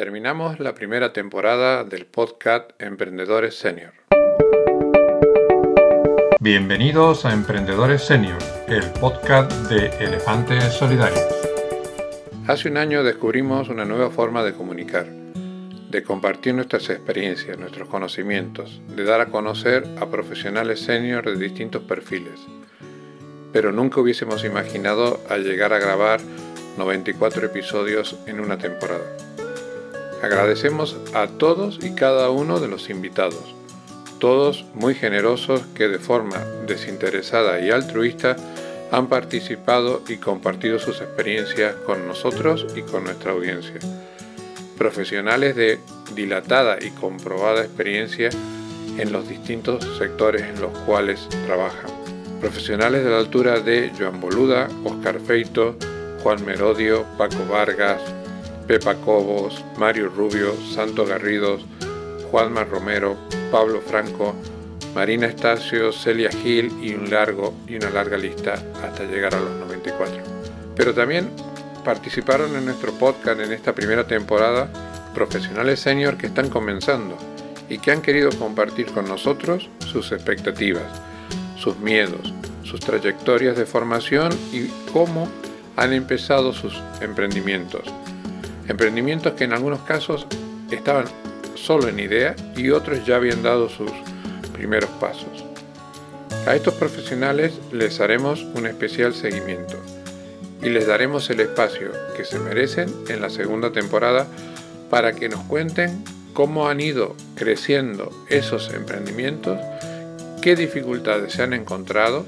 Terminamos la primera temporada del podcast Emprendedores Senior. Bienvenidos a Emprendedores Senior, el podcast de Elefantes Solidarios. Hace un año descubrimos una nueva forma de comunicar, de compartir nuestras experiencias, nuestros conocimientos, de dar a conocer a profesionales senior de distintos perfiles. Pero nunca hubiésemos imaginado al llegar a grabar 94 episodios en una temporada. Agradecemos a todos y cada uno de los invitados, todos muy generosos que de forma desinteresada y altruista han participado y compartido sus experiencias con nosotros y con nuestra audiencia. Profesionales de dilatada y comprobada experiencia en los distintos sectores en los cuales trabajan. Profesionales de la altura de Joan Boluda, Oscar Feito, Juan Merodio, Paco Vargas, Pepa Cobos, Mario Rubio, Santo Garridos, Juanma Romero, Pablo Franco, Marina Estacio, Celia Gil y un largo y una larga lista hasta llegar a los 94. Pero también participaron en nuestro podcast en esta primera temporada profesionales senior que están comenzando y que han querido compartir con nosotros sus expectativas, sus miedos, sus trayectorias de formación y cómo han empezado sus emprendimientos Emprendimientos que en algunos casos estaban solo en idea y otros ya habían dado sus primeros pasos. A estos profesionales les haremos un especial seguimiento y les daremos el espacio que se merecen en la segunda temporada para que nos cuenten cómo han ido creciendo esos emprendimientos, qué dificultades se han encontrado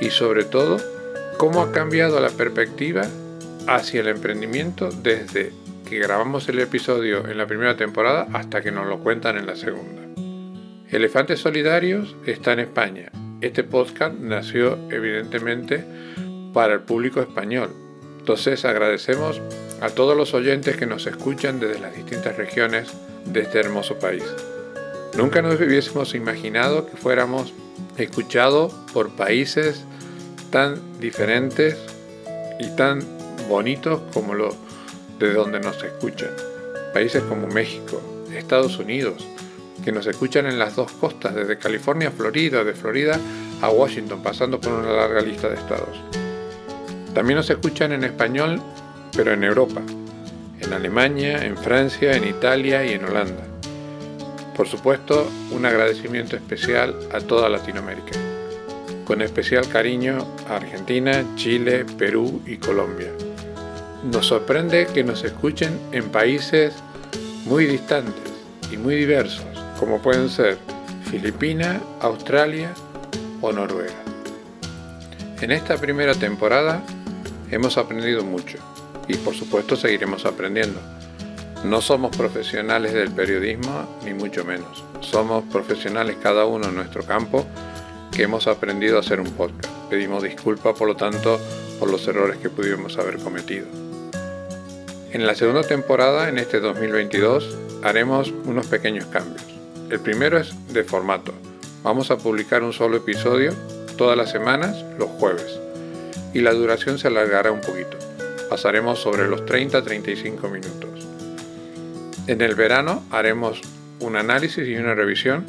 y sobre todo cómo ha cambiado la perspectiva hacia el emprendimiento desde grabamos el episodio en la primera temporada hasta que nos lo cuentan en la segunda. Elefantes Solidarios está en España. Este podcast nació evidentemente para el público español. Entonces agradecemos a todos los oyentes que nos escuchan desde las distintas regiones de este hermoso país. Nunca nos hubiésemos imaginado que fuéramos escuchados por países tan diferentes y tan bonitos como lo de donde nos escuchan. Países como México, Estados Unidos, que nos escuchan en las dos costas, desde California a Florida, de Florida a Washington, pasando por una larga lista de estados. También nos escuchan en español, pero en Europa, en Alemania, en Francia, en Italia y en Holanda. Por supuesto, un agradecimiento especial a toda Latinoamérica, con especial cariño a Argentina, Chile, Perú y Colombia. Nos sorprende que nos escuchen en países muy distantes y muy diversos, como pueden ser Filipinas, Australia o Noruega. En esta primera temporada hemos aprendido mucho y por supuesto seguiremos aprendiendo. No somos profesionales del periodismo, ni mucho menos. Somos profesionales cada uno en nuestro campo que hemos aprendido a hacer un podcast. Pedimos disculpas, por lo tanto, por los errores que pudimos haber cometido. En la segunda temporada, en este 2022, haremos unos pequeños cambios. El primero es de formato. Vamos a publicar un solo episodio todas las semanas, los jueves. Y la duración se alargará un poquito. Pasaremos sobre los 30-35 minutos. En el verano haremos un análisis y una revisión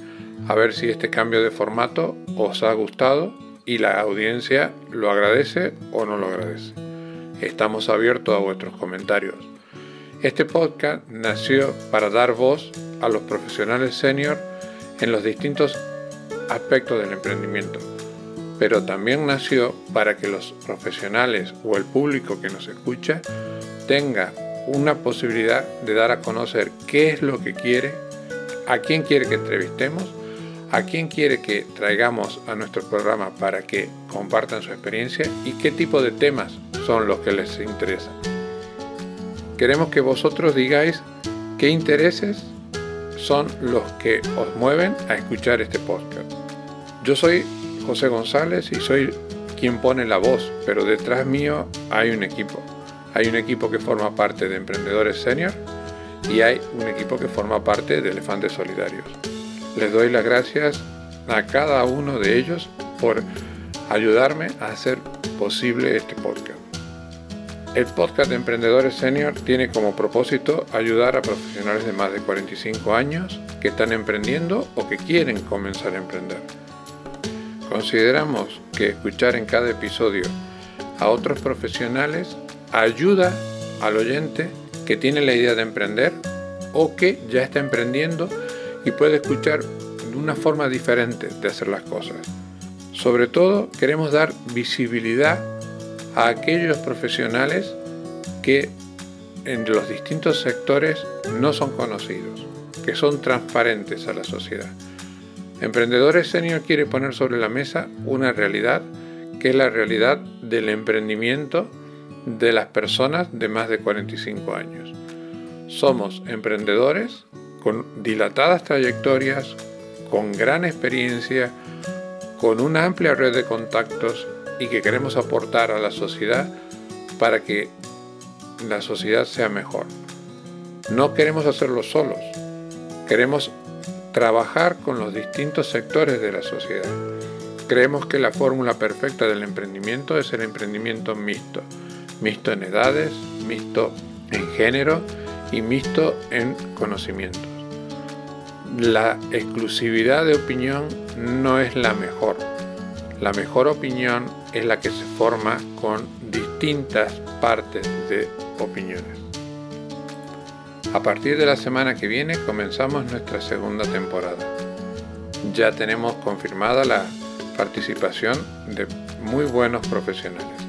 a ver si este cambio de formato os ha gustado y la audiencia lo agradece o no lo agradece. Estamos abiertos a vuestros comentarios. Este podcast nació para dar voz a los profesionales senior en los distintos aspectos del emprendimiento, pero también nació para que los profesionales o el público que nos escucha tenga una posibilidad de dar a conocer qué es lo que quiere, a quién quiere que entrevistemos, a quién quiere que traigamos a nuestro programa para que compartan su experiencia y qué tipo de temas son los que les interesan. Queremos que vosotros digáis qué intereses son los que os mueven a escuchar este podcast. Yo soy José González y soy quien pone la voz, pero detrás mío hay un equipo. Hay un equipo que forma parte de Emprendedores Senior y hay un equipo que forma parte de Elefantes Solidarios. Les doy las gracias a cada uno de ellos por ayudarme a hacer posible este podcast. El podcast de Emprendedores Senior tiene como propósito ayudar a profesionales de más de 45 años que están emprendiendo o que quieren comenzar a emprender. Consideramos que escuchar en cada episodio a otros profesionales ayuda al oyente que tiene la idea de emprender o que ya está emprendiendo y puede escuchar una forma diferente de hacer las cosas. Sobre todo queremos dar visibilidad a aquellos profesionales que en los distintos sectores no son conocidos, que son transparentes a la sociedad. Emprendedores Senior quiere poner sobre la mesa una realidad que es la realidad del emprendimiento de las personas de más de 45 años. Somos emprendedores con dilatadas trayectorias, con gran experiencia, con una amplia red de contactos y que queremos aportar a la sociedad para que la sociedad sea mejor. No queremos hacerlo solos, queremos trabajar con los distintos sectores de la sociedad. Creemos que la fórmula perfecta del emprendimiento es el emprendimiento mixto, mixto en edades, mixto en género y mixto en conocimientos. La exclusividad de opinión no es la mejor. La mejor opinión es la que se forma con distintas partes de opiniones. A partir de la semana que viene comenzamos nuestra segunda temporada. Ya tenemos confirmada la participación de muy buenos profesionales.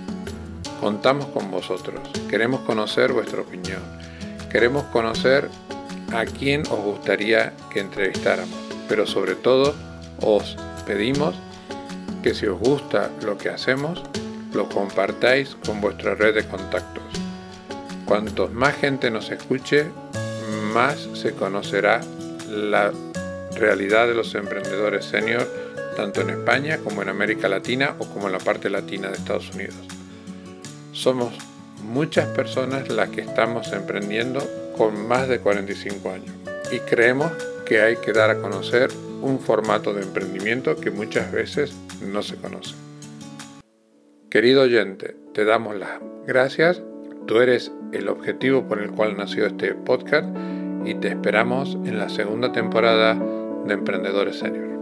Contamos con vosotros, queremos conocer vuestra opinión, queremos conocer a quién os gustaría que entrevistáramos, pero sobre todo os pedimos que si os gusta lo que hacemos, lo compartáis con vuestra red de contactos. Cuantos más gente nos escuche, más se conocerá la realidad de los emprendedores senior, tanto en España como en América Latina o como en la parte latina de Estados Unidos. Somos muchas personas las que estamos emprendiendo con más de 45 años y creemos que hay que dar a conocer un formato de emprendimiento que muchas veces no se conoce. Querido oyente, te damos las gracias. Tú eres el objetivo por el cual nació este podcast y te esperamos en la segunda temporada de Emprendedores Senior.